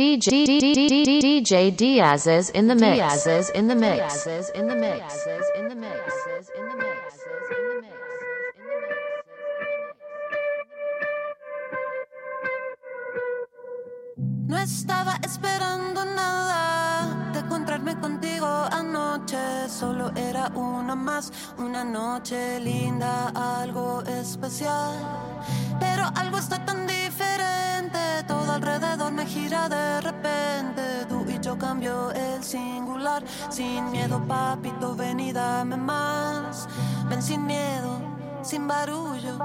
DJ DJ Diaz's in the mix. Diaz's in the mix. Diaz's in the mix. in the mix. in the mix. No estaba esperando nada de encontrarme contigo anoche. Solo era una más, una noche linda, algo especial. Pero algo está tan diferente, alrededor me gira de repente. Tú y yo cambio el singular, sin miedo, papito, ven y dame más. Ven sin miedo sin barullo.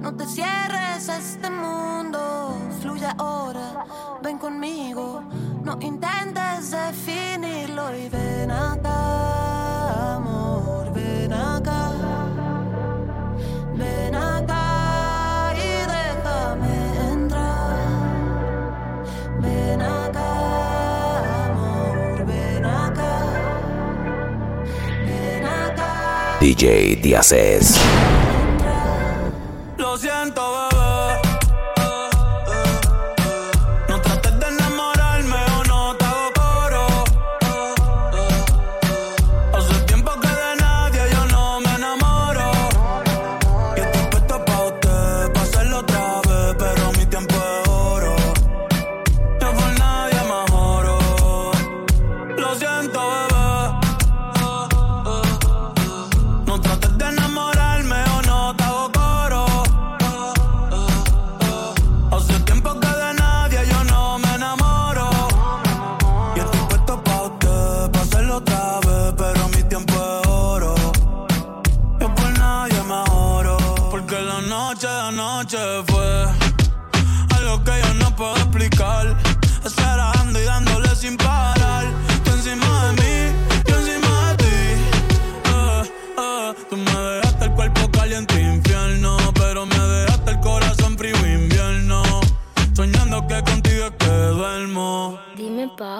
No te cierres a este mundo, fluye ahora, ven conmigo. No intentes definirlo y ven acá, DJ Díazes.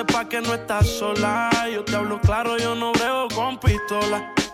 sepa que no estás sola. Yo te hablo claro, yo no veo con pistola.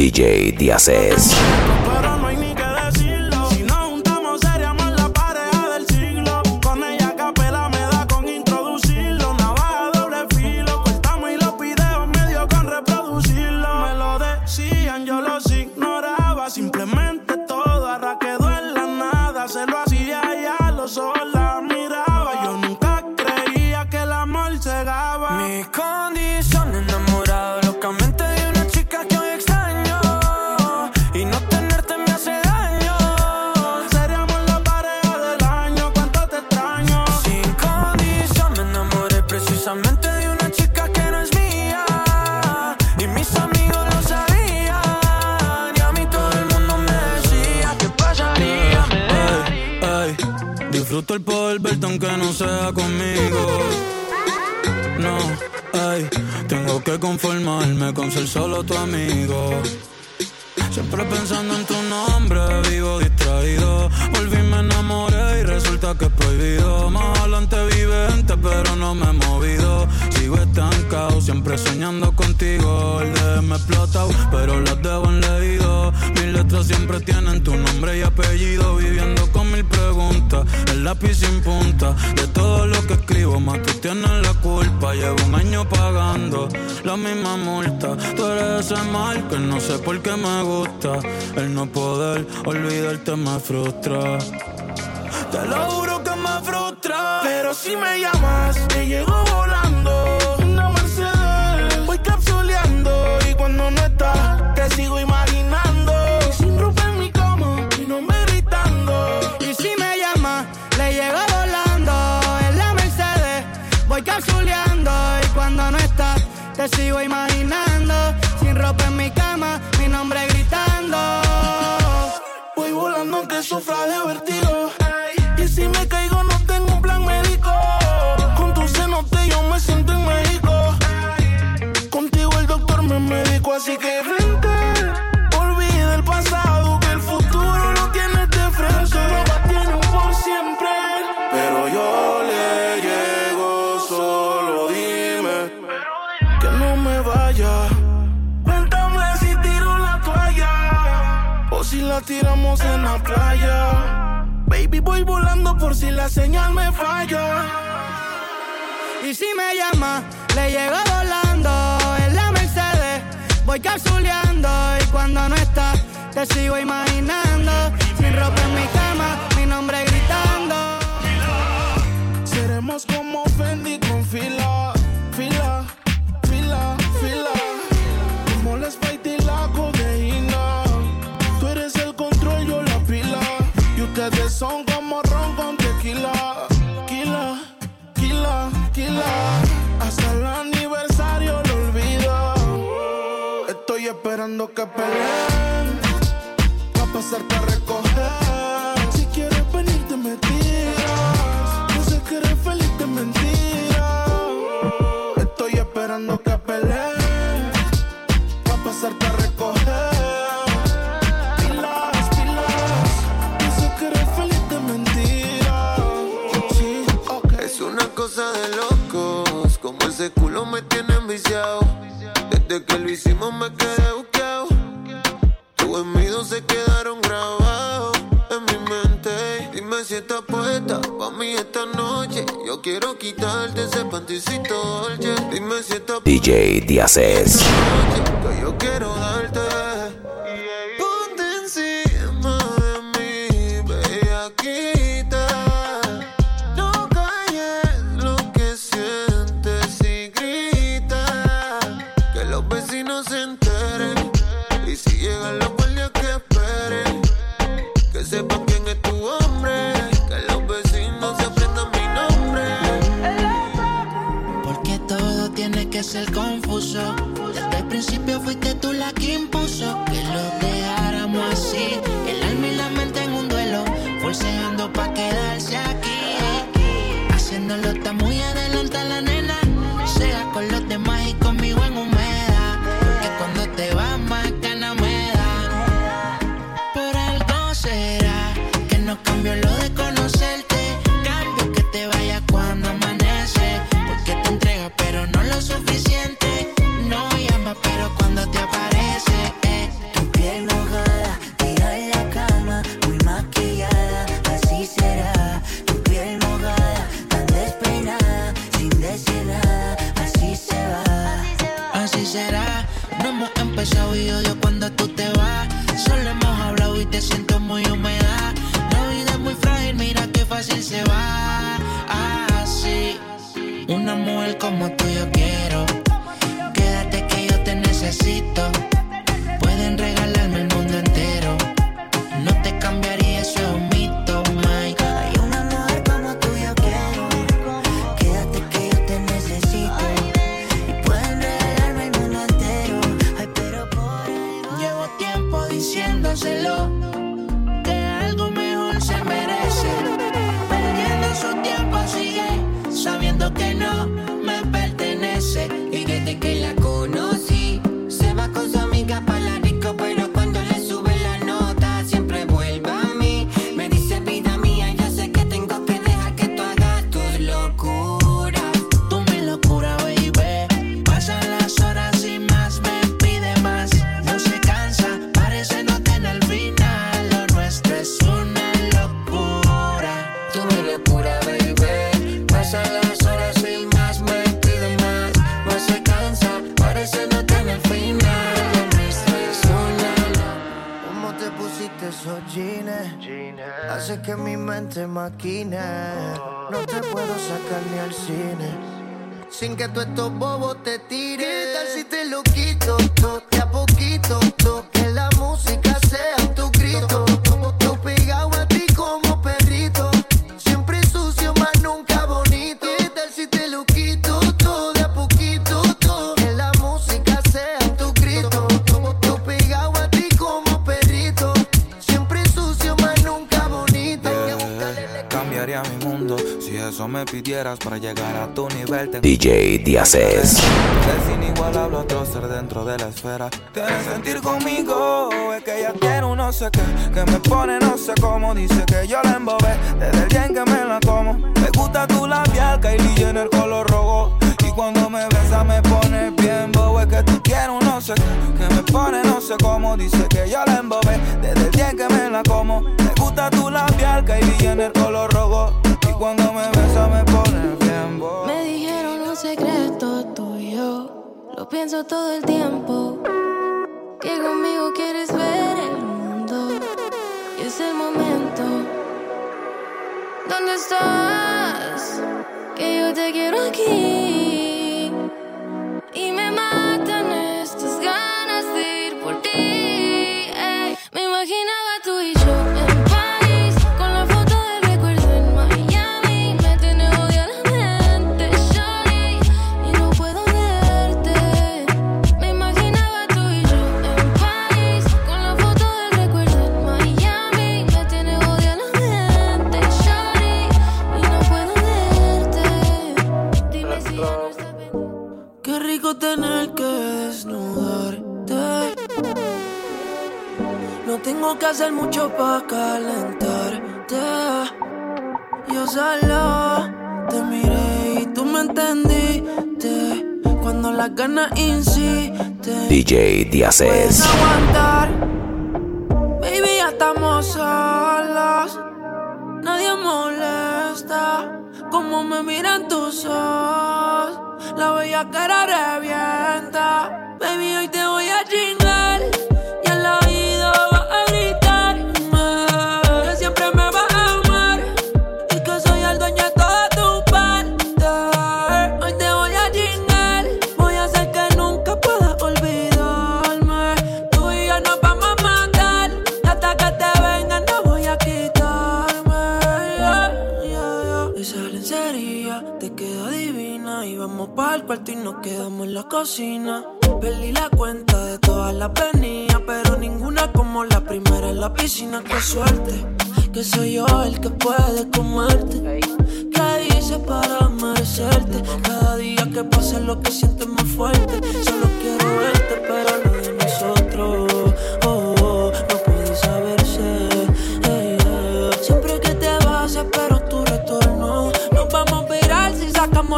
DJ Díazes. Conformarme con ser solo tu amigo. Siempre pensando en tu nombre, vivo distraído. Volví, me enamoré y resulta que es prohibido. Más adelante vivente, pero no me he movido. Sigo estancado, siempre soñando contigo. El de me pero las debo en leído. Mis letras siempre tienen tu nombre y apellido. Viviendo con mil preguntas, el lápiz sin punta. De todo lo que escribo, más tú tienes la Llevo un año pagando la misma multa. Tú eres ese mal que no sé por qué me gusta. El no poder olvidarte me frustra. Te lo juro que me frustra. Pero si me llamas, te llego volando. Te sigo imaginando. En la playa. Baby, voy volando por si la señal me falla. Y si me llama, le llego volando en la Mercedes. Voy capsuleando y cuando no estás, te sigo imaginando. Sin ropa en mi cama, mi nombre gritando. Seremos como Fendi con fila, son como ron con tequila. Kila, kila, kila. Hasta el aniversario lo olvido. Estoy esperando que peleen. Pasarte a recoger. Si quieres venirte me tiras. Yo sé que eres feliz de mentira. Estoy esperando que peleen. Pasarte a recoger. De locos, como ese culo me tiene enviciado. Desde que lo hicimos me quedé buqueado. Tus envidios se quedaron grabados en mi mente. Dime si estás puesta pa' mí esta noche. Yo quiero quitarte ese panticito dolce. Dime si estás DJ Díazes. que yo quiero darte. ser confuso. Desde el principio fuiste tú la que impuso sin que tú estos bobo. Mixes. Es inigualable otro ser dentro de la esfera. Tiene sentir conmigo, es que ella tiene un no sé qué. Que me pone no sé cómo, dice que yo la embobé. Desde el día en que me la como. Me gusta tu labial, Kylie en el color rojo. Y cuando me besa me pone bien bobo. Es que tú quieres un no sé qué. Que me pone no sé cómo, dice que yo la embobé. Desde el día en que me la como. Me gusta tu labial, Kylie en el color rojo. Y cuando me besa me secreto tuyo. Lo pienso todo el tiempo. Que conmigo quieres ver el mundo. Y es el momento. ¿Dónde estás? Que yo te quiero aquí. hacer mucho para calentarte. Yo solo te miré y tú me entendiste. Cuando las ganas insisten, DJ Díazes. aguantar, baby, ya estamos solos. Nadie molesta como me miran tus ojos. La bella cara revienta, baby, hoy te voy a chingar. Y nos quedamos en la cocina. Perdí la cuenta de todas las venidas, pero ninguna como la primera en la piscina. Qué suerte, que soy yo el que puede comerte. ¿Qué hice para merecerte? Cada día que pasa lo que sientes más fuerte. Solo quiero verte, pero lo de nosotros.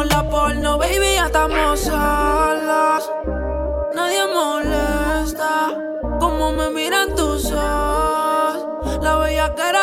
La porno, baby. Ya estamos solas. Nadie molesta. Como me miran tus ojos. La bella cara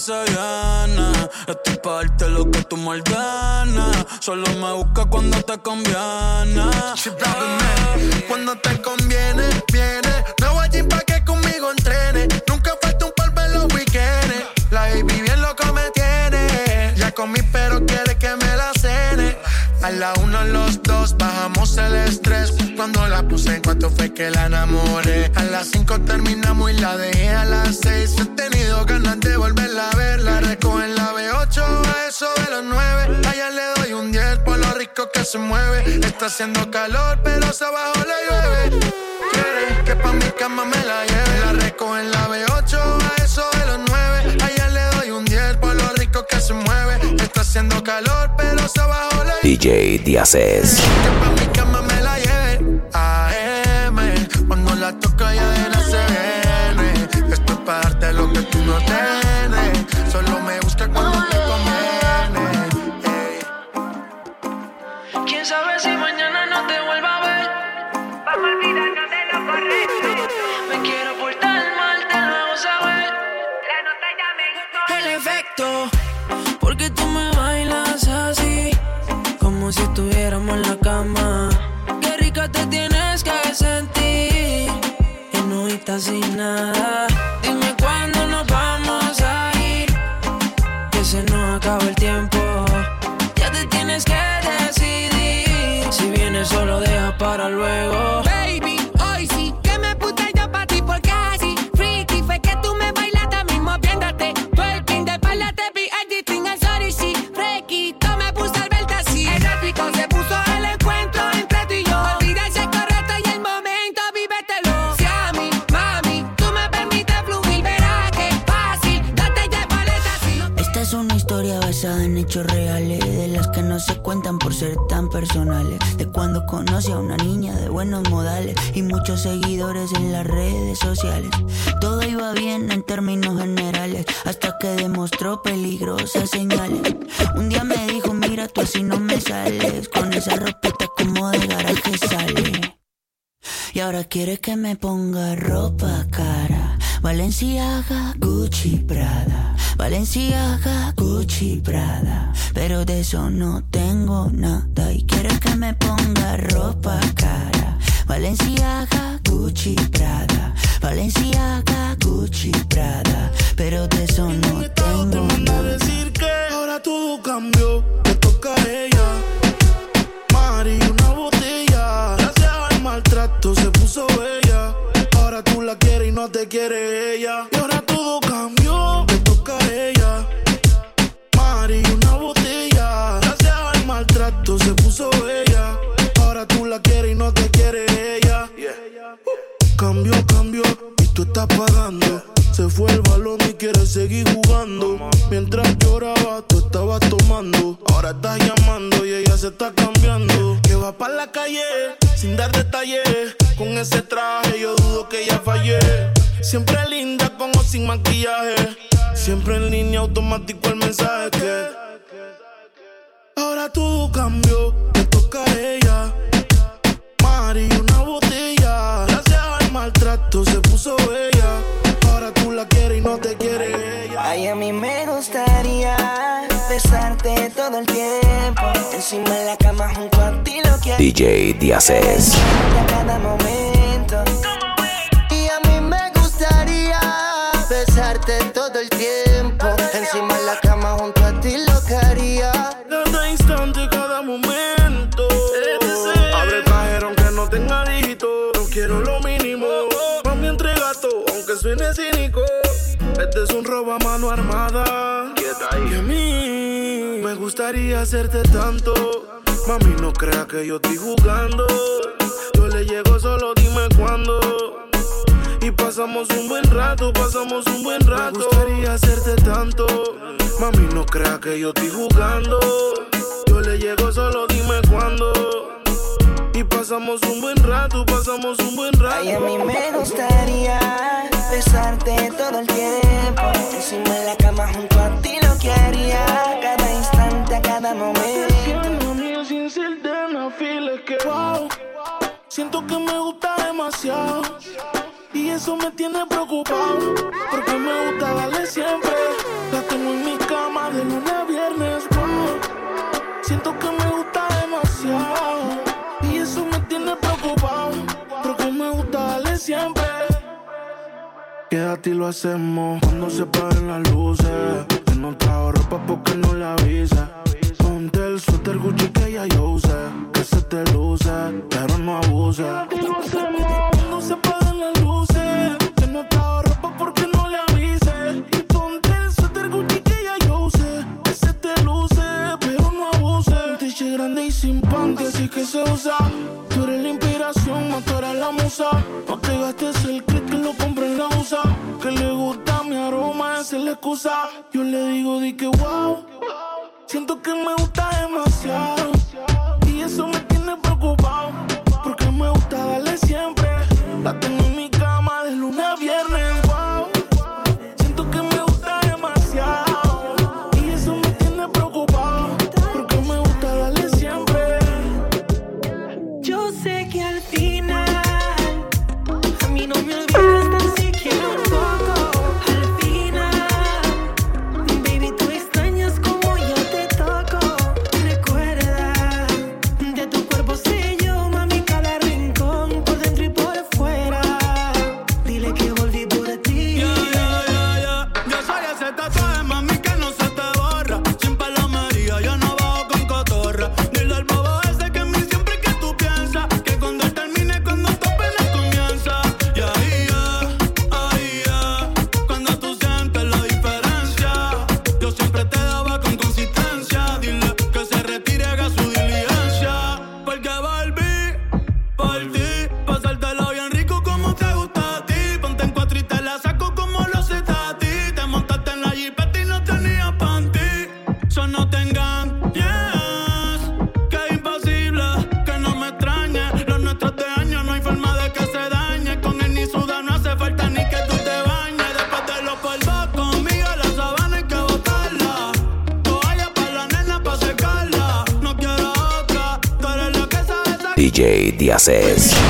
se viene Estoy pa' darte lo que tú me ordenes Solo me busca cuando te conviene Cuando te conviene, viene. Nuevo allí pa' que conmigo entrene. Nunca falta un polvo en los weekends. La baby bien loco me tiene. Ya comí, pero quiere que me la cene. A la uno, los dos, bajamos el estrés. Cuando la puse en cuanto fue que la enamoré. A las cinco terminamos y la dejé a las seis. He tenido ganas de volverla a ver. La recojo en la B8 a eso de los nueve. Allá le doy un 10 por lo rico que se mueve. Está haciendo calor, pero se abajo le llueve. Quiere que pa' mi cama me la lleve. La recojo en la B8 a eso de los nueve. Allá le doy un 10 por lo rico que se mueve. Está haciendo calor, pero se abajo le DJ Díazes. que pa' mi cama me ¿Quién sabe si mañana no te vuelva a ver? Vamos a olvidarnos de lo correcto. Me quiero portar mal, te lo hago saber. La nota ya me gustó. El efecto, porque tú me bailas así, como si estuviéramos en la cama. Qué rica te tienes que sentir, y no sin nada. Para luego. Conocí a una niña de buenos modales y muchos seguidores en las redes sociales. Todo iba bien en términos generales, hasta que demostró peligrosas señales. Un día me dijo, mira, tú así no me sales, con esa ropita como de garaje sale. Y ahora quiere que me ponga ropa cara. Valenciaga, Gucci, Prada. Valenciaga, Gucci, Prada. Pero de eso no tengo nada. Y quiere que me ponga ropa cara. Valenciaga, Gucci, Prada. Valenciaga, Gucci, Prada. Pero de eso no tengo nada. decir que ahora todo cambió, te toca a ella. Mari, una botella. Gracias al maltrato se puso bella. Ahora tú la más te quiere ella. Y ahora todo cambió, me toca a ella. Mari, una botella. Gracias al maltrato se puso ella. Ahora tú la quieres y no te quiere ella. Uh. Cambió, cambió, y tú estás pagando. Se fue el balón y quiere seguir jugando. Mientras lloraba, tú estabas tomando. Ahora estás llamando y ella se está cambiando. Que va para la calle sin dar detalles. Con ese traje yo dudo que ella fallé. Siempre linda con o sin maquillaje. Siempre en línea automático el mensaje que. Ahora todo cambió, te toca a ella. Mari, una botella. Gracias al maltrato se puso ella. Encima de la cama junto a ti lo que DJ Díazes. a cada momento. Y a mí me gustaría besarte todo el tiempo. Encima de la cama junto a ti lo que haría. Cada instante, cada momento. Abre el cajero aunque no tenga dígito. No quiero lo mínimo. Mami, entrega todo, aunque suene cínico. Este es un robo a mano armada. Y a mí me gustaría hacerte tanto. Mami, no crea que yo estoy jugando. Yo le llego solo, dime cuándo. Y pasamos un buen rato, pasamos un buen rato. Me gustaría hacerte tanto. Mami, no crea que yo estoy jugando. Yo le llego solo, dime cuándo. Y pasamos un buen rato, pasamos un buen rato. Ay, a mí me gustaría besarte todo el tiempo. Encima de la cama junto a ti lo que haría. Cada instante, cada momento. Mío sin ser de no es que wow. Siento que me gusta demasiado. Y eso me tiene preocupado. Porque me gusta darle siempre. La tengo en mi cama de lunes a viernes. Wow. Siento que me gusta demasiado. Y eso me tiene preocupado. Porque me gusta darle siempre. Quédate y lo hacemos cuando se paguen las luces. Que no trajo ropa porque no le avisa. Ponte el suéter Gucci que ya yo usé. Que se te luce, pero no abuse. Quédate y lo hacemos cuando se paguen las luces. Que no trajo ropa porque no le avise. Y ponte el suéter Gucci que ya yo usé. Que se te luce, pero no abuse. Un grande y sin panty, así que se usa. Tú eres la tú eres la musa. No te gastes el que lo compré en la USA. Que le gusta mi aroma, esa es la excusa. Yo le digo, di que wow. Siento que me gusta demasiado. Y eso me tiene preocupado. Porque me gusta darle siempre. La tengo DJ Díazes.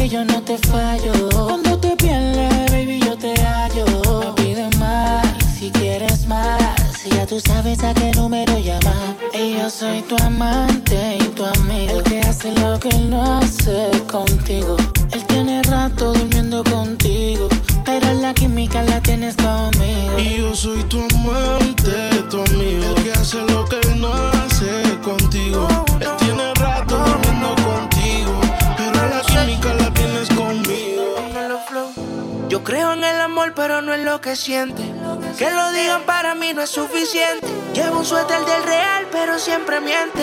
Porque yo no te fallo. Cuando te pierdes, baby, yo te hallo. Me pides más, si quieres más. Ya tú sabes a qué número llamar. Y yo soy tu amante y tu amigo. El que hace lo que él no hace contigo. Él tiene rato durmiendo contigo. Pero la química la tienes conmigo. Y yo soy tu amante, tu amigo. El que hace lo que él no hace contigo. Él tiene creo en el amor, pero no en lo que siente. Que lo digan para mí no es suficiente. Llevo un suéter del real, pero siempre miente.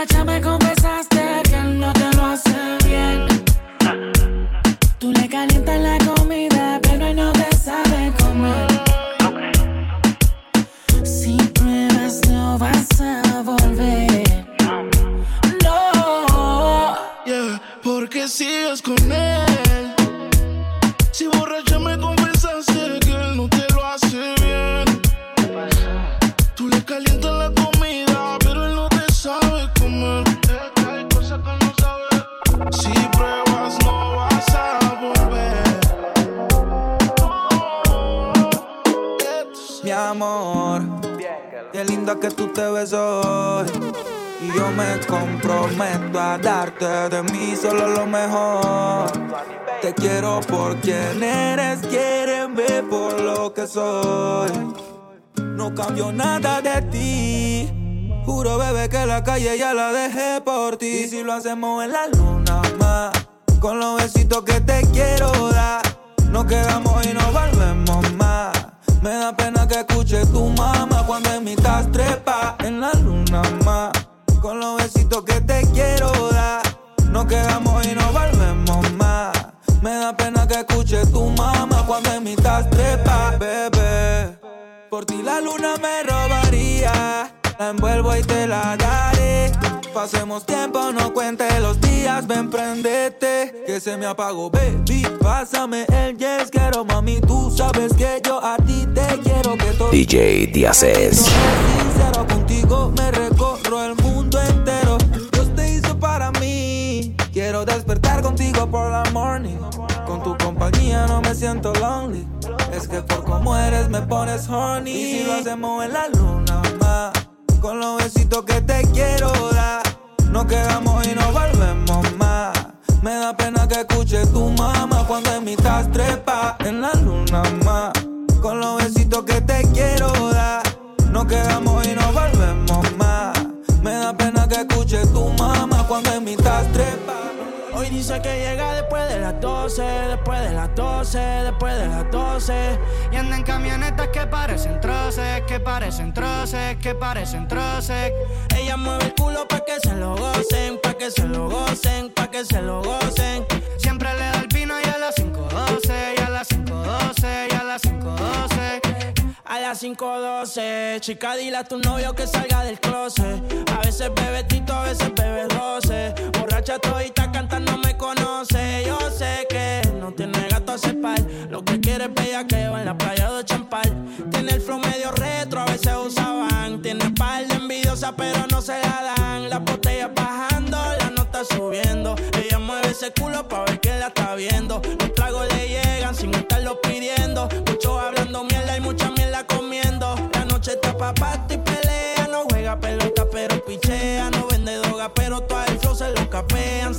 borracha me confesaste que él no te lo hace bien. Tú le calientas la comida, pero él no te sabe comer. Si pruebas, no vas a volver. No. Yeah, porque sigues con él. Si borracha me confesaste que tú te ves hoy. Y yo me comprometo a darte de mí solo lo mejor. Te quiero por quien eres, ver por lo que soy. No cambio nada de ti. Juro, bebé, que la calle ya la dejé por ti. Si lo hacemos en la luna más, con los besitos que te quiero dar, nos quedamos y nos volvemos. Me da pena que escuche tu mamá cuando en mi estás trepa en la luna más. Con los besitos que te quiero dar, nos quedamos y nos volvemos más. Me da pena que escuche tu mamá cuando en mi estás trepa, bebé. Por ti la luna me robaría, la envuelvo y te la daré. Pasemos tiempo, no cuente días, ven prendete, que se me apagó, baby. Pásame el yes, quiero mami, tú sabes que yo a ti te quiero que todo. DJ Díazes. sincero contigo, me recorro el mundo entero. Dios te hizo para mí. Quiero despertar contigo por la morning. Con tu compañía no me siento lonely. Es que por como eres me pones horny. Y si lo hacemos en la luna más. Con los besitos que te quiero dar. Nos quedamos y nos volvemos más. Me da pena que escuche tu mamá cuando en mi estás trepa en la luna más. Con los besitos que te quiero dar. Nos quedamos y nos volvemos más. Me da pena que escuche tu mamá cuando en mi estás trepa. Dice que llega después de las 12, después de las 12, después de las 12. Y anda en camionetas que parecen troces, que parecen troces, que parecen troces. Ella mueve el culo pa' que se lo gocen, pa' que se lo gocen, pa' que se lo gocen. Las 5.12, chica, dile a tu novio que salga del closet. A veces bebe tito, a veces bebe roce. Borracha todita cantando me conoce. Yo sé que no tiene gato a cepar. Lo que quiere es bellaqueo en la playa de Champal. Tiene el flow medio retro, a veces usaban. Tiene par de envidiosa, pero no se la dan. Las botellas bajando, la nota subiendo. Ella mueve ese culo pa' ver quién la está viendo. Noche está pa' pasto y pelea. No juega pelota, pero pichea. No vende droga, pero todo el flow se lo capean.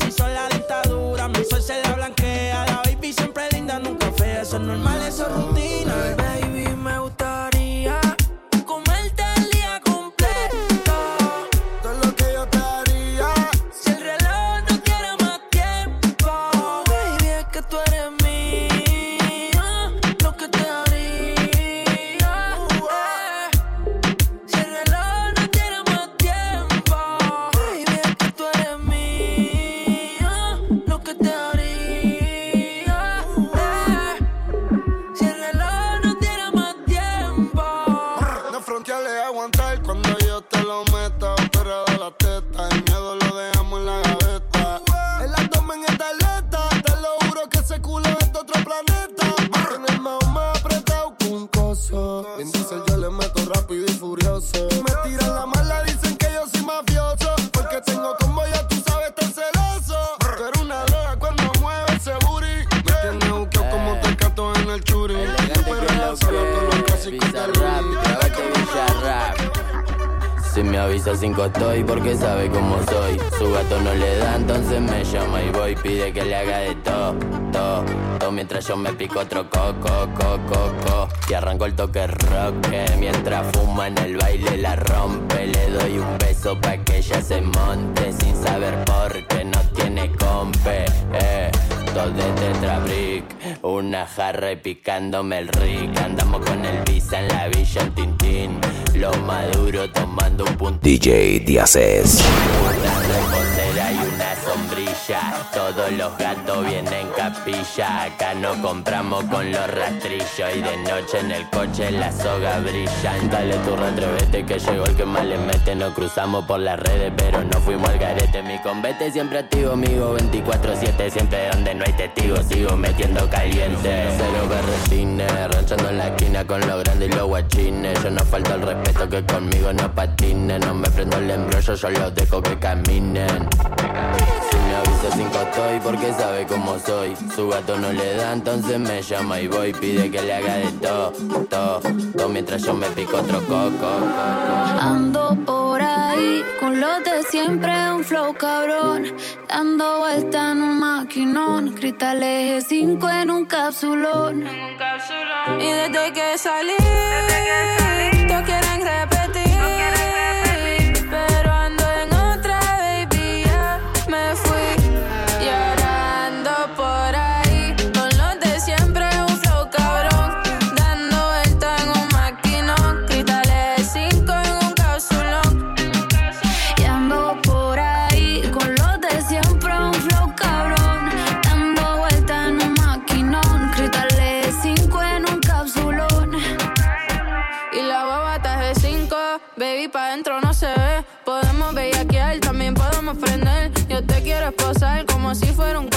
Avisa cinco estoy porque sabe cómo soy. Su gato no le da, entonces me llama y voy. Pide que le haga de todo, todo, todo. Mientras yo me pico otro coco, coco, coco. Y arranco el toque rock. que Mientras fuma en el baile la rompe. Le doy un beso pa' que ella se monte. Sin saber por qué no tiene compe. Eh. Dos de tetrabrick, una jarra y picándome el rick. Andamos con el visa en la villa en Tintín. Lo maduro tomando un punto. DJ Díazes. Todos los gatos vienen capilla. Acá no compramos con los rastrillos. Y de noche en el coche la soga brilla. Dale tu atrévete que llegó el que más le mete. Nos cruzamos por las redes, pero no fuimos al garete. Mi convete siempre activo, amigo. 24-7, siempre donde no hay testigos. Sigo metiendo caliente. Cero berretines, ranchando en la esquina con los grandes y los guachines. Yo no falta el respeto que conmigo no patinen. No me prendo el embrollo, yo los dejo que caminen. Avisa cinco estoy porque sabe cómo soy. Su gato no le da, entonces me llama y voy. Pide que le haga de todo, todo, todo. Mientras yo me pico otro coco, coco. Ando por ahí con los de siempre, un flow cabrón. Dando vuelta en un maquinón. Cristal eje 5 en un capsulón. Y desde que salí, todos quieren como si fuera un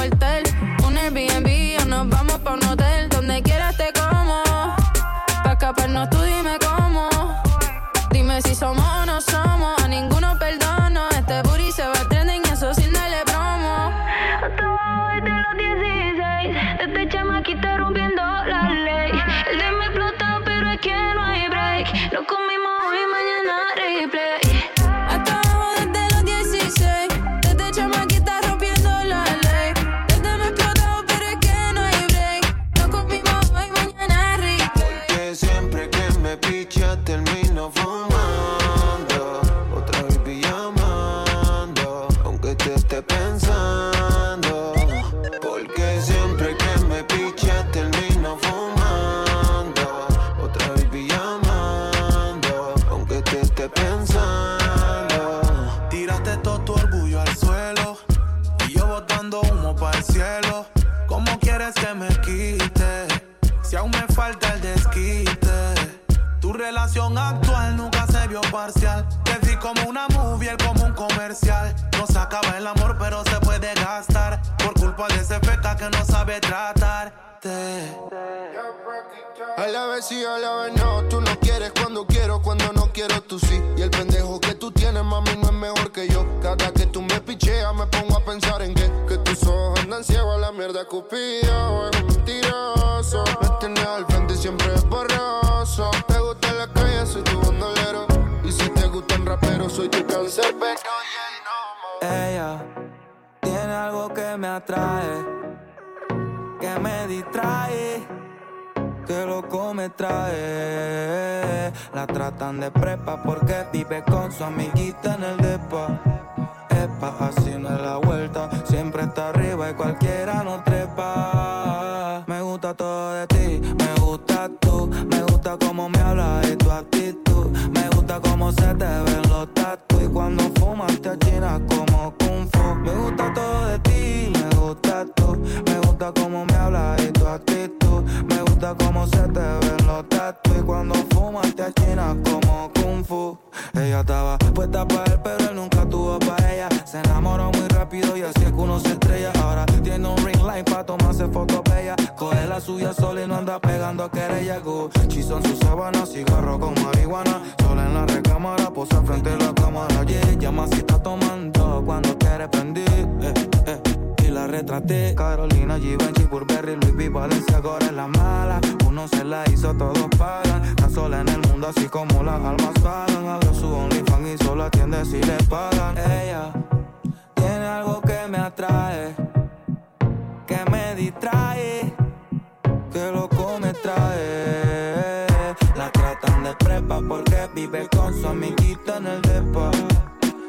porque vive con su amiguita en el depa.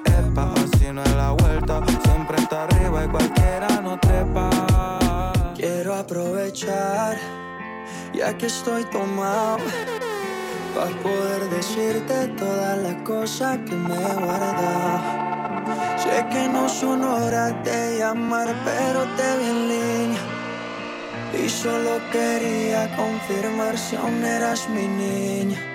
Epa, así no es la vuelta, siempre está arriba y cualquiera no trepa. Quiero aprovechar, ya que estoy tomado, para poder decirte todas las cosas que me guarda. Sé que no son horas de llamar, pero te vi en línea. Y solo quería confirmar si aún eras mi niña.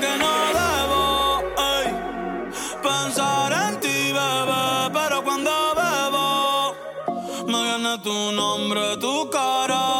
que no debo pensar en ti, bebé. Pero cuando bebo, me viene tu nombre, tu cara.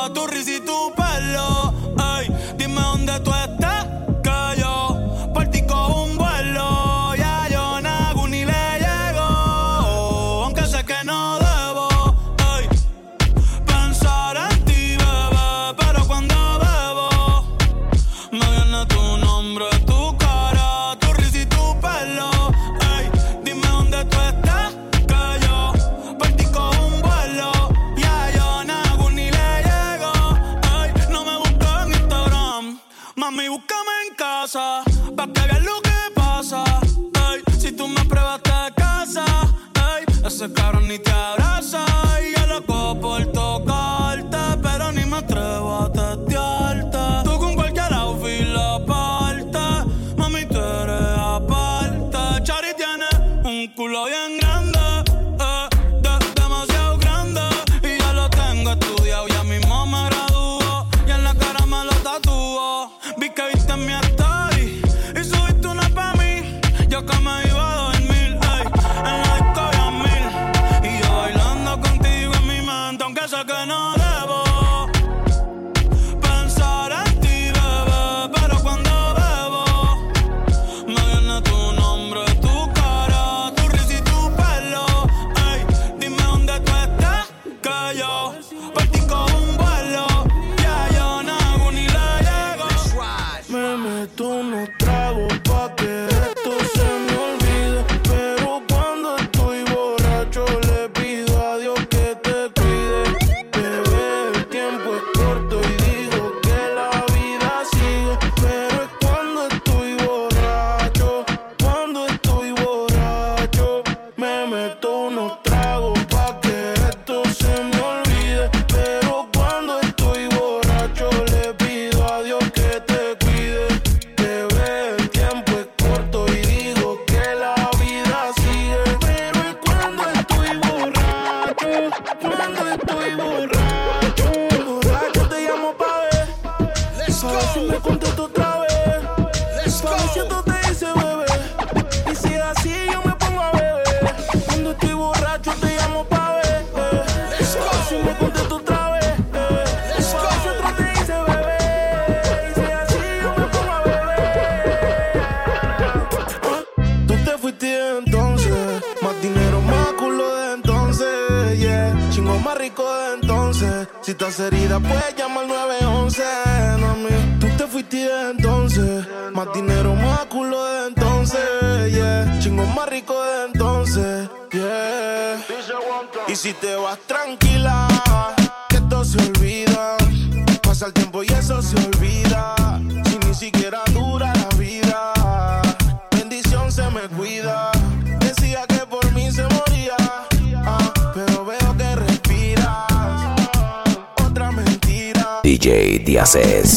Más dinero, más culo de entonces. Yeah, chingo más rico de entonces. Yeah. Y si te vas tranquila, que esto se olvida. Pasa el tiempo y eso se olvida. Si ni siquiera dura la vida, bendición se me cuida. Decía que por mí se moría, ah, pero veo que respiras. Otra mentira. DJ Díazes.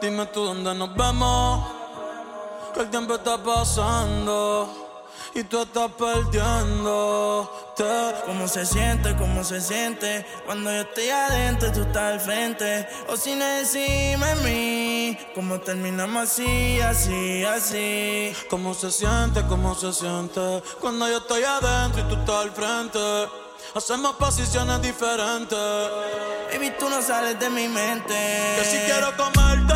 dime tú dónde nos vemos. Que el tiempo está pasando y tú estás perdiendo. ¿Cómo se siente? ¿Cómo se siente? Cuando yo estoy adentro, tú estás al frente. O si no decime a mí, ¿cómo terminamos así, así, así? ¿Cómo se siente? ¿Cómo se siente? Cuando yo estoy adentro y tú estás al frente. Hacemos posiciones diferentes. Baby, tú no sales de mi mente. Que si quiero comerte,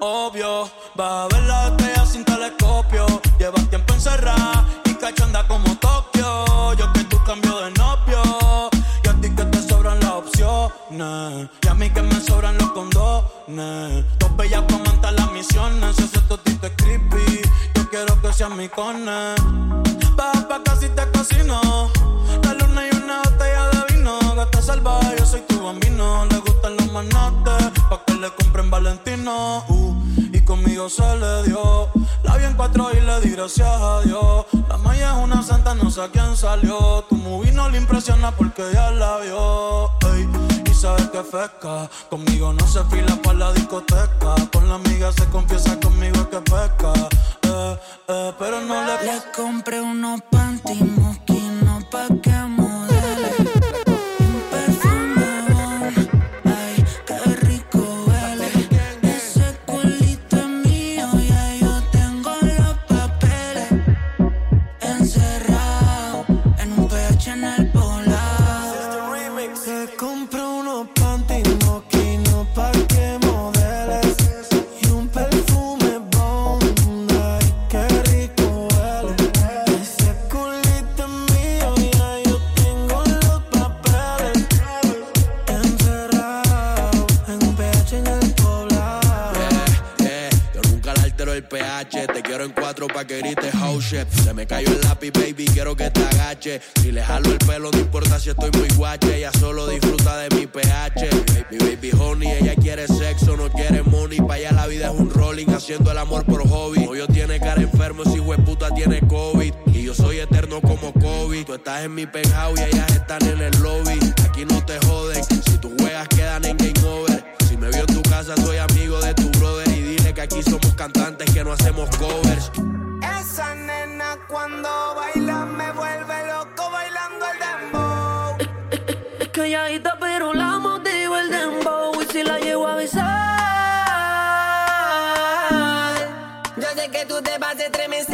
obvio. Vas a ver la estrella sin telescopio. Llevas tiempo encerrada y cachanda como Tokio. Yo que tú cambio de novio. Y a ti que te sobran las opciones. Y a mí que me sobran los condones. Dos bellas comentar las misiones. Ese totito es creepy. Yo quiero que seas mi cone. Baja pa' casi te cocino. Yo soy tu bambino. Le gustan los manates. Pa' que le compren Valentino. Uh, y conmigo se le dio. La vi en cuatro y le di gracias a Dios. La maya es una santa, no sé a quién salió. Tu movie le impresiona porque ya la vio. Y sabes que fresca. Conmigo no se fila para la discoteca. Con la amiga se confiesa conmigo que pesca. Eh, eh, pero no le Le compré unos panty mosquinos pa' que Se me cayó el lápiz, baby, quiero que te agache. Si le jalo el pelo, no importa si estoy muy guache. Ella solo disfruta de mi pH. Baby, baby, honey, ella quiere sexo, no quiere money. Pa' allá la vida es un rolling, haciendo el amor por hobby. Novio tiene cara enfermo, ese hijo puta tiene COVID. Y yo soy eterno como COVID. Tú estás en mi penthouse y ellas están en el lobby. Aquí no te joden, si tus juegas quedan en game over. Si me vio en tu casa, soy amigo de tu brother. Y dile que aquí somos cantantes que no hacemos covers. Esa nena cuando baila me vuelve loco bailando el dembow. Es que ella está pero la motivo el dembow y si la llego a besar. Yo sé que tú te vas a estremecer.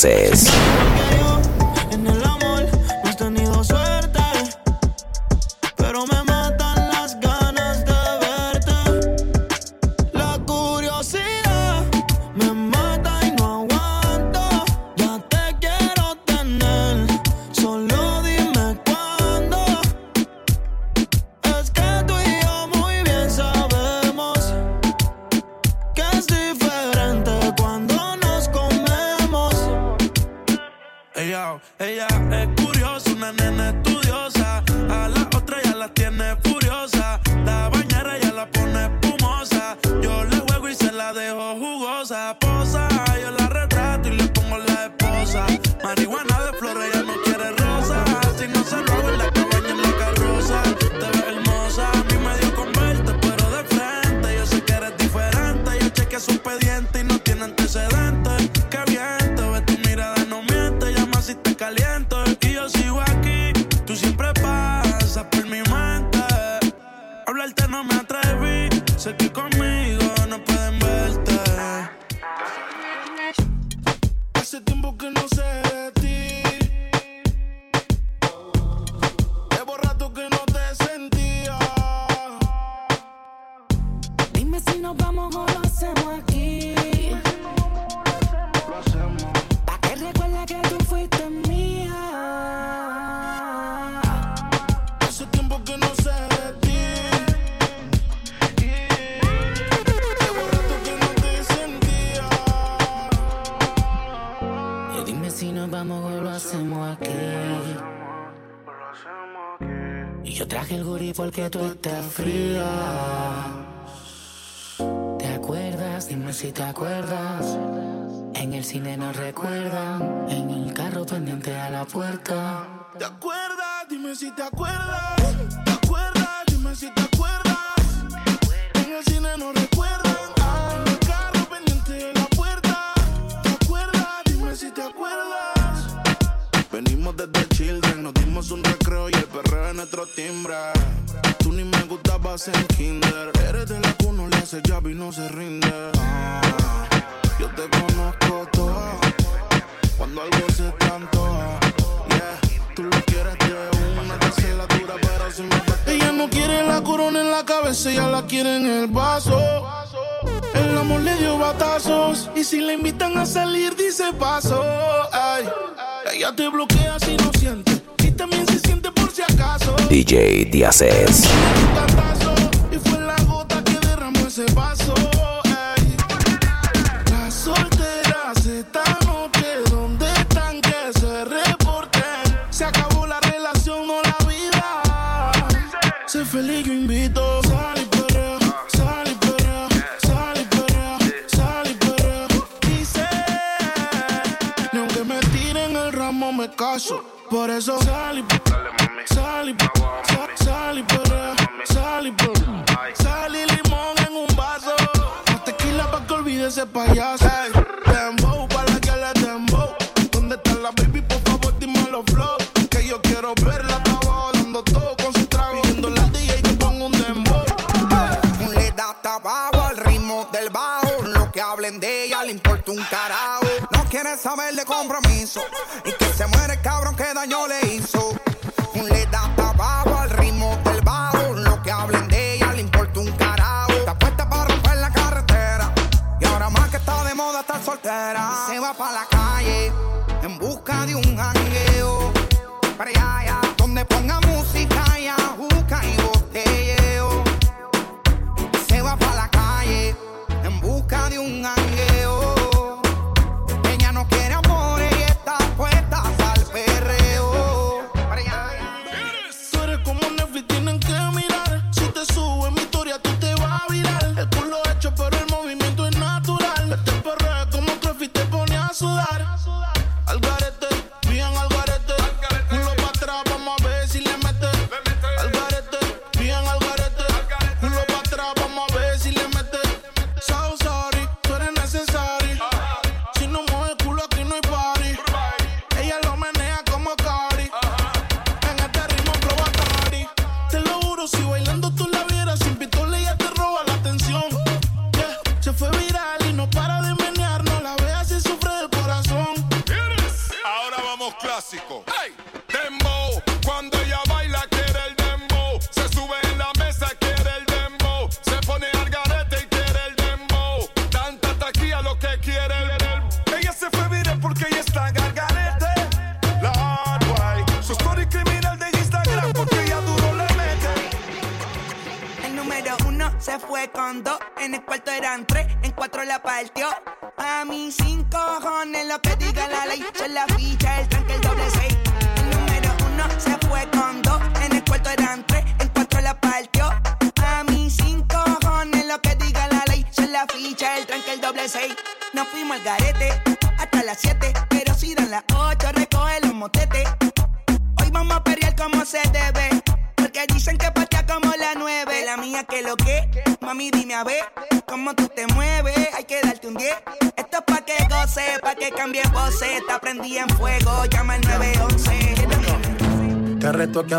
clases. fría. ¿Te acuerdas? Dime si te acuerdas. En el cine nos recuerdan, en el carro pendiente a la puerta. ¿Te acuerdas? Dime si te acuerdas. ¿Te acuerdas? Dime si te acuerdas. En el cine nos recuerdan. Venimos desde Children, nos dimos un recreo y el perreo es nuestro timbre. Tú ni me gustabas en Kinder. Eres de la cuna, le hace llave y no se rinde. Ah, yo te conozco todo. Cuando algo se tanto tú lo quieres de una que dura, pero si me Ella no quiere la corona en la cabeza, ella la quiere en el vaso. El amor le dio batazos y si la invitan a salir dice paso. Ay, ella te bloquea si no siente, si también se siente por si acaso. DJ Díaz feliz yo invito. Sal y perrea, sal y perrea, sal y perrea, sal y perrea. Dice, ni aunque me tiren el ramo me caso. Por eso sal y perrea, sal y perrea, sal y perrea, sal y perrea. Sal y limón en un vaso. La tequila pa' que olvide ese payaso. saber de compromiso. Y que se muere el cabrón que daño le hizo.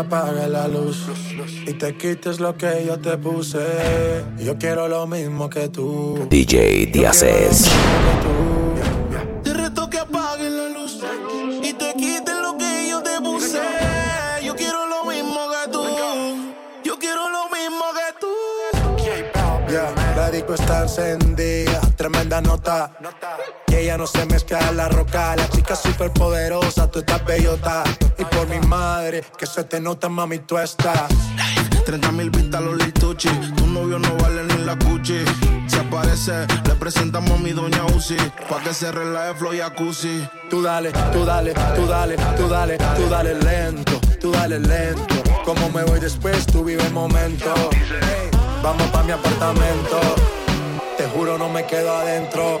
apague la luz y te quites lo que yo te puse. Yo quiero lo mismo que tú. DJ Díazes. Te reto que apague la luz y te quites lo que yo te puse. Yo quiero lo mismo que tú. Yo quiero lo mismo que tú. La disco está encendida, tremenda nota. Que ella no se mezcla en la roca. La chica super poderosa, tú estás bellota madre, que se te nota, mami, tú estás. 30 mil vistas los lituchi, tu novio no vale ni la cuchi. Se aparece, le presentamos a mi doña Uzi, pa' que se relaje flow y acusi. Tú dale, tú dale, tú dale, tú dale, tú dale lento, tú dale lento. Como me voy después, tú vive el momento. Vamos pa' mi apartamento, te juro no me quedo adentro.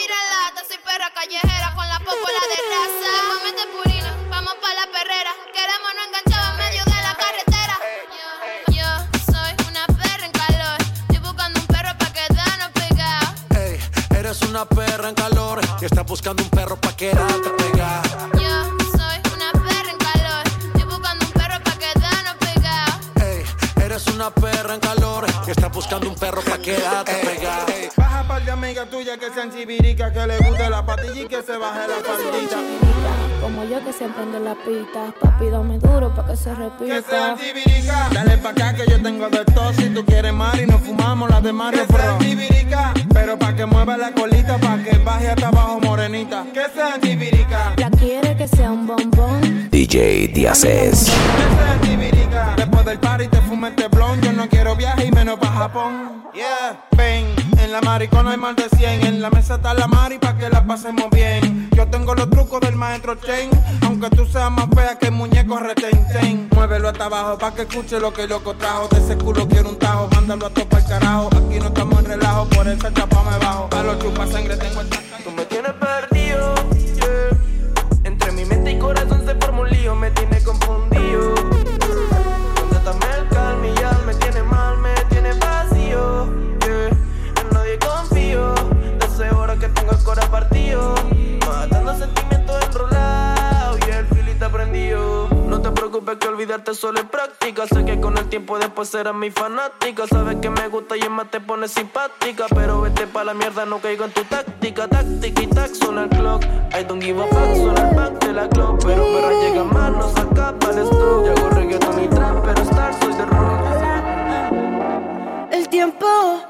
Viralata, soy perra callejera con la popola de raza. Vamos de purina, vamos pa' la perrera. Queremos no enganchar en medio de la carretera. Yo, yo soy una perra en calor. Estoy buscando un perro pa' quedarnos pegados. Ey, eres una perra en calor y estás buscando un perro pa' quedarte pegada. Yo soy una perra en calor. Estoy buscando un perro pa' quedarnos pegados. Ey, eres una perra en calor y estás buscando un perro pa' quedarte pegada. Par de amigas tuyas que sean chivirica, que le guste la patilla y que se baje la faldita. Como yo que siempre ando en la pista. Papi, dame duro pa' que se repita. Que sean chivirica. Dale pa' acá que yo tengo de todo. Si tú quieres Mari, nos fumamos las de Mario Que sean chivirica. Pero pa' que mueva la colita, pa' que baje hasta abajo morenita. Que sean chivirica. La quiere que sea un bombón. DJ Diaces. Que sean chivirica. Después del party te fumes este blon. Yo no quiero viaje y menos pa' Japón. Yeah, ven. En la maricona hay más de 100. En la mesa está la mari pa' que la pasemos bien. Yo tengo los trucos del maestro Chen. Aunque tú seas más fea que el muñeco retenten. Muévelo hasta abajo pa' que escuche lo que loco trajo. De ese culo quiero un tajo. Mándalo a topar carajo. Aquí no estamos en relajo. Por esa chapa me bajo. A los chupas sangre tengo el Tú me tienes perdido, yeah. Entre mi mente y corazón se forma un lío, me tiene confundido. Tengo el corazón partido. Matando sentimientos enrolados y el filita prendido. No te preocupes que olvidarte solo es práctica. Sé que con el tiempo después serás mi fanática. Sabes que me gusta y es más te pone simpática. Pero vete pa' la mierda, no caigo en tu táctica. Táctica y tac, suena el clock. I don't give a fuck, suena el back de la clock. Pero perra llega más, no saca para el stroke. Yo hago reggaeton y trap, pero star soy de rock. El tiempo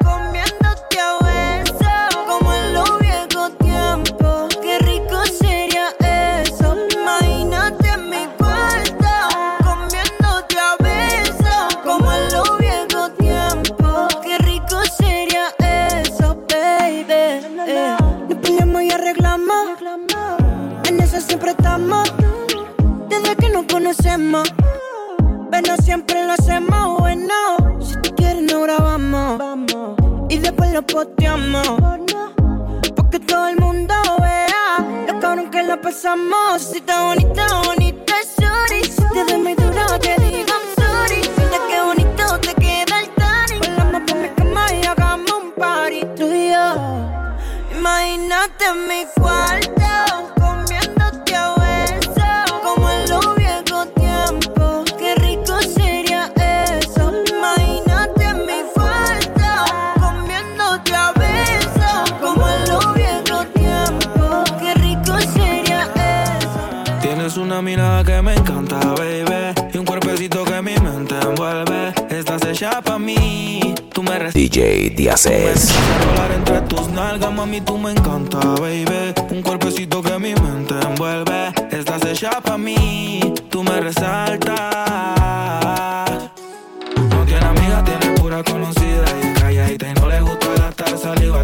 siempre estamos. Desde que nos conocemos. Pero siempre lo hacemos bueno. Si tú quieres, no grabamos. Y después lo posteamos. Porque todo el mundo vea lo cabrón que la pasamos. Si está bonita, DJ. Volar entre tus nalgas, mami, tú me encanta, baby. Un cuerpecito que mi mente envuelve. Estás hecha pa' mí. Tú me resaltas. No tiene amiga, tiene pura conocida. Y es calladita y no le gusta gastar saliva.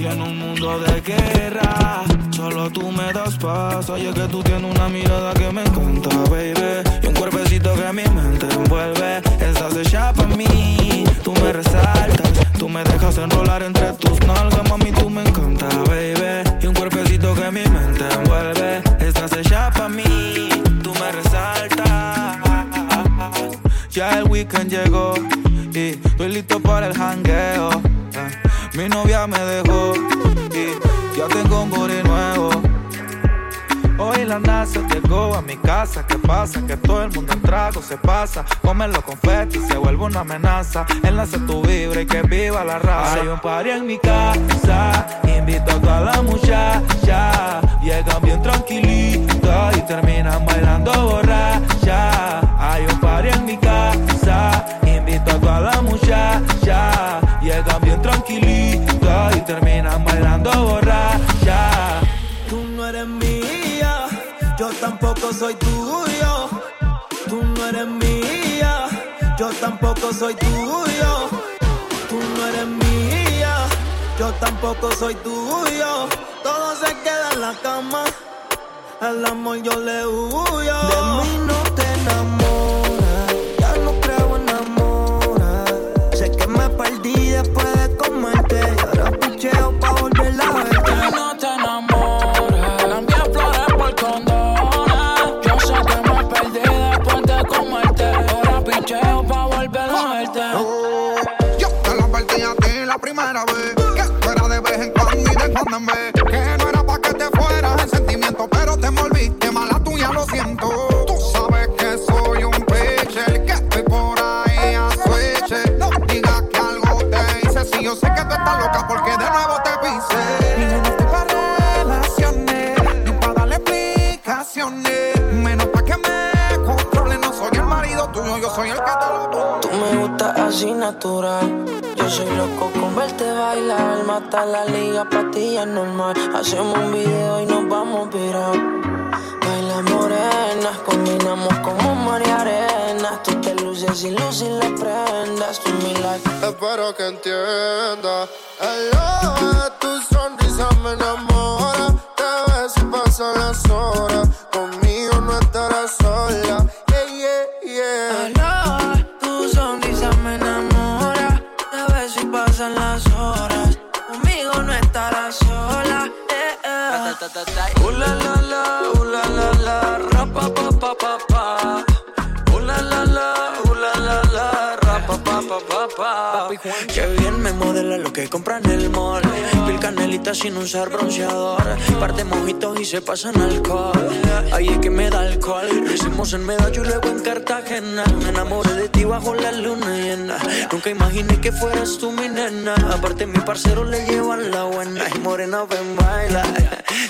Y en un mundo de guerra, solo tú me das paz. Oye, que tú tienes una mirada que me encanta, baby. Y un cuerpecito que mi mente envuelve. Estás hecha para mí, tú me resaltas. Tú me dejas enrolar entre tus nalgas, mami, tú me encanta, baby. Y un cuerpecito que mi mente envuelve. Estás hecha para mí, tú me resaltas. Ya el weekend llegó y estoy listo para el jangueo. Mi novia me dejó y ya tengo un booty nuevo. Hoy la NASA llegó a mi casa. ¿Qué pasa? Que todo el mundo en trago se pasa. Come los confetis, se vuelve una amenaza. Enlace tu vibra y que viva la raza. Hay un party en mi casa. Invito a toda la muchacha. Llegan bien tranquilitas y terminan bailando borracha. Hay un party en mi casa. Invito a toda la muchacha. Soy tuyo. Tú no eres mía, yo tampoco soy tuyo. Tú no eres mía, yo tampoco soy tuyo. Todo se queda en la cama, al amor yo le huyo. De mí no te enamoras, ya no creo en amor. Sé que me perdí después Que no era pa' que te fueras en sentimiento Pero te envolviste mala tuya, lo siento. Tú sabes que soy un pitcher Que estoy por ahí a switch. No digas que algo te hice Si yo sé que tú estás loca porque de nuevo te pisé Y yo no estoy pa' relaciones Ni pa' darle explicaciones. Menos pa' que me controle No soy el marido tuyo, yo soy el que te lo pone. Tú me gustas así natural. Soy loco con verte bailar. Matar la liga pa' ti es normal. Hacemos un video y nos vamos viral. Baila morena, combinamos como mar y arena. Tú te luces y luces y le prendas. Tú mi like. Espero que entienda. De tu sonrisa me enamora. Te ves y pasan las horas. Conmigo sin usar bronceador. Par de mojitos y se pasan alcohol. Ahí es que me da alcohol. Lo hicimos en Medallo y luego en Cartagena. Me enamoré de ti bajo la luna llena. Nunca imaginé que fueras tú mi nena. Aparte, mi parcero le llevan la buena. Y morena, ven, baila.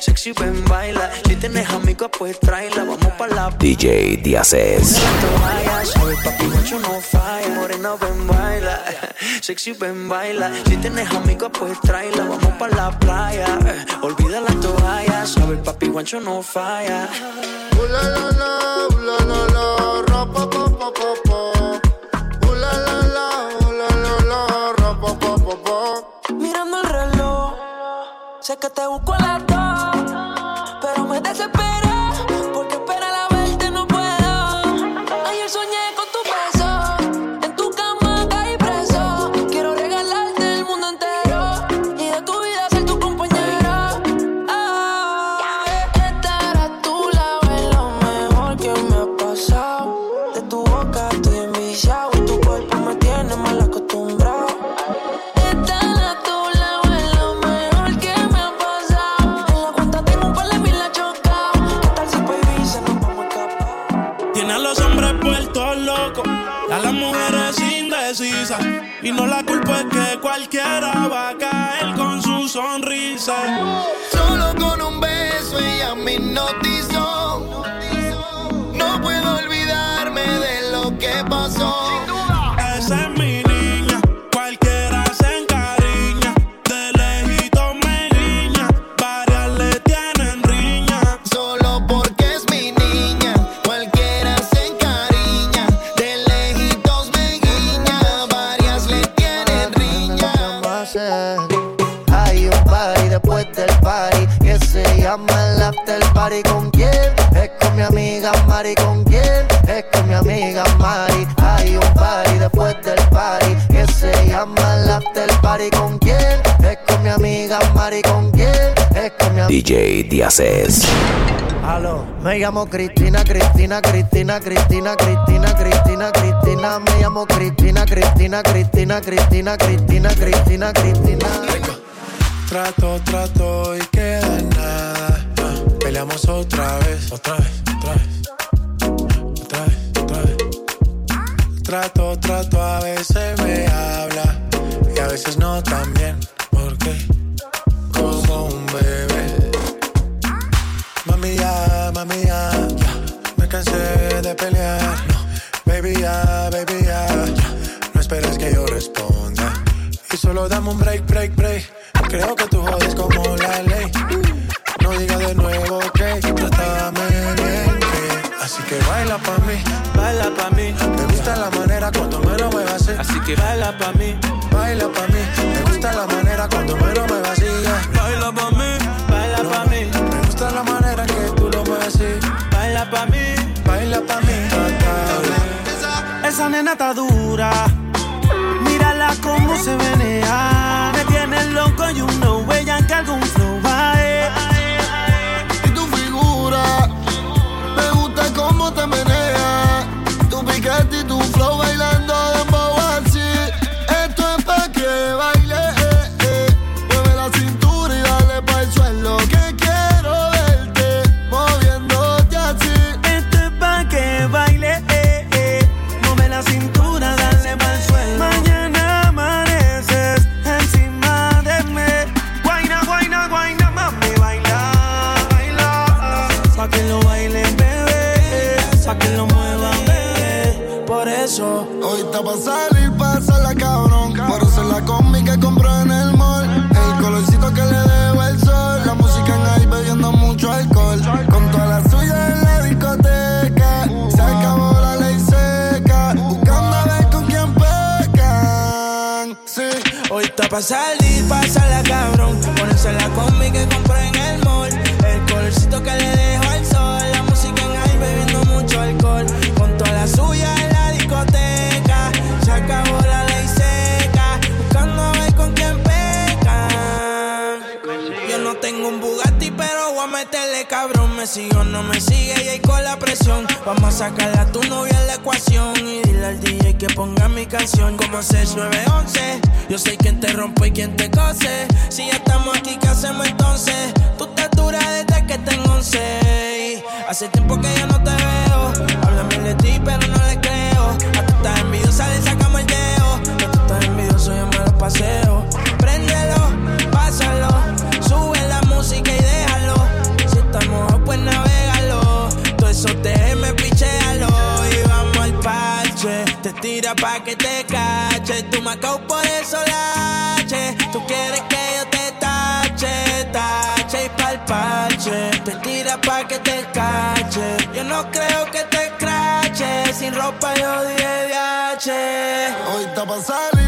Sexy, ven, baila. Si tienes amigos, pues tráela. Vamos pa' la DJ Díazes. toalla, sabe papi macho no falla, morena ven baila, sexy ven baila, si tienes amigos pues tráela, vamos pa la playa, eh, olvida la toalla, sabe papi guancho no falla. Uh, la, la, la, uh, la, la, ra, pa, pa, pa, pa, pa. Uh, la, la, la, uh, la, la, ra, pa, pa, pa, pa. Mirando el reloj, sé que te busco a las dos, pero me desespera cualquiera va a caer con su sonrisa. Solo con un beso ella me hipnotizó. DJ Díazes. Aló, me llamo Cristina, Cristina, Cristina, Cristina, Cristina, Cristina, Cristina, me llamo Cristina, Cristina, Cristina, Cristina, Cristina, Cristina, Cristina. Trato, trato y queda nada. Ah, peleamos otra vez, otra vez, otra vez. Otra vez, otra vez. Trato, trato, a veces me habla y a veces no también. Porque como que baila pa' mí, baila pa' mí. Me gusta la manera cuando menos me vacías. Baila pa' mí, baila pa' mí. Me gusta la manera que tú lo mueves así. Baila pa' mí, baila pa' mí. Esa nena está dura. Mírala cómo se venea. Me tiene loco y un no huella que algún te. Si ya estamos aquí, ¿qué hacemos entonces? Tú estás dura desde que tengo 11. Hace tiempo que ya no te veo. Háblame de ti, pero no le creo. A tú estás envidiosa, le sacamos el dedo. A tú estás envidioso, yo me lo paseo. Préndelo, pásalo. Sube la música y déjalo. Si estamos pues navegalo. Todo eso déjeme pichéalo. Y vamos al parche. Te tira pa' que te cache. Tú me acabo por eso lache. Quieres que yo te tache, tache y pa'l parche. Te tira pa' que te cache. Yo no creo que te crache. Sin ropa yo dije viaje. Hoy está pa'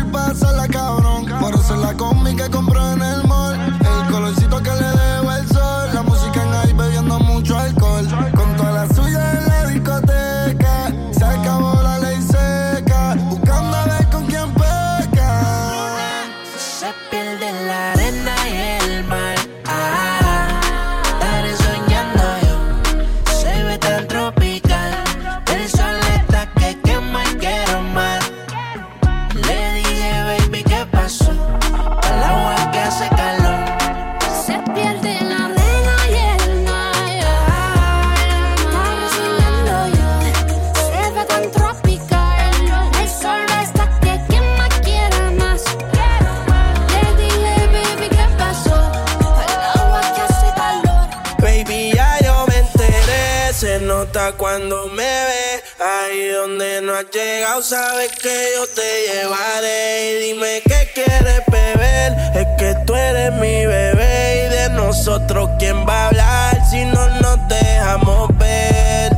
has llegado, sabes que yo te llevaré. Y dime qué quieres beber. Es que tú eres mi bebé. Y de nosotros, ¿quién va a hablar si no nos dejamos ver?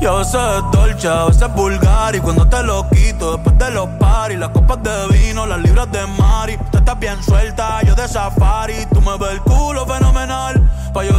Yo sé dolce, a veces es vulgar Y cuando te lo quito después de los paris Las copas de vino, las libras de mari Tú estás bien suelta, yo de safari Tú me ves el culo fenomenal Pa' yo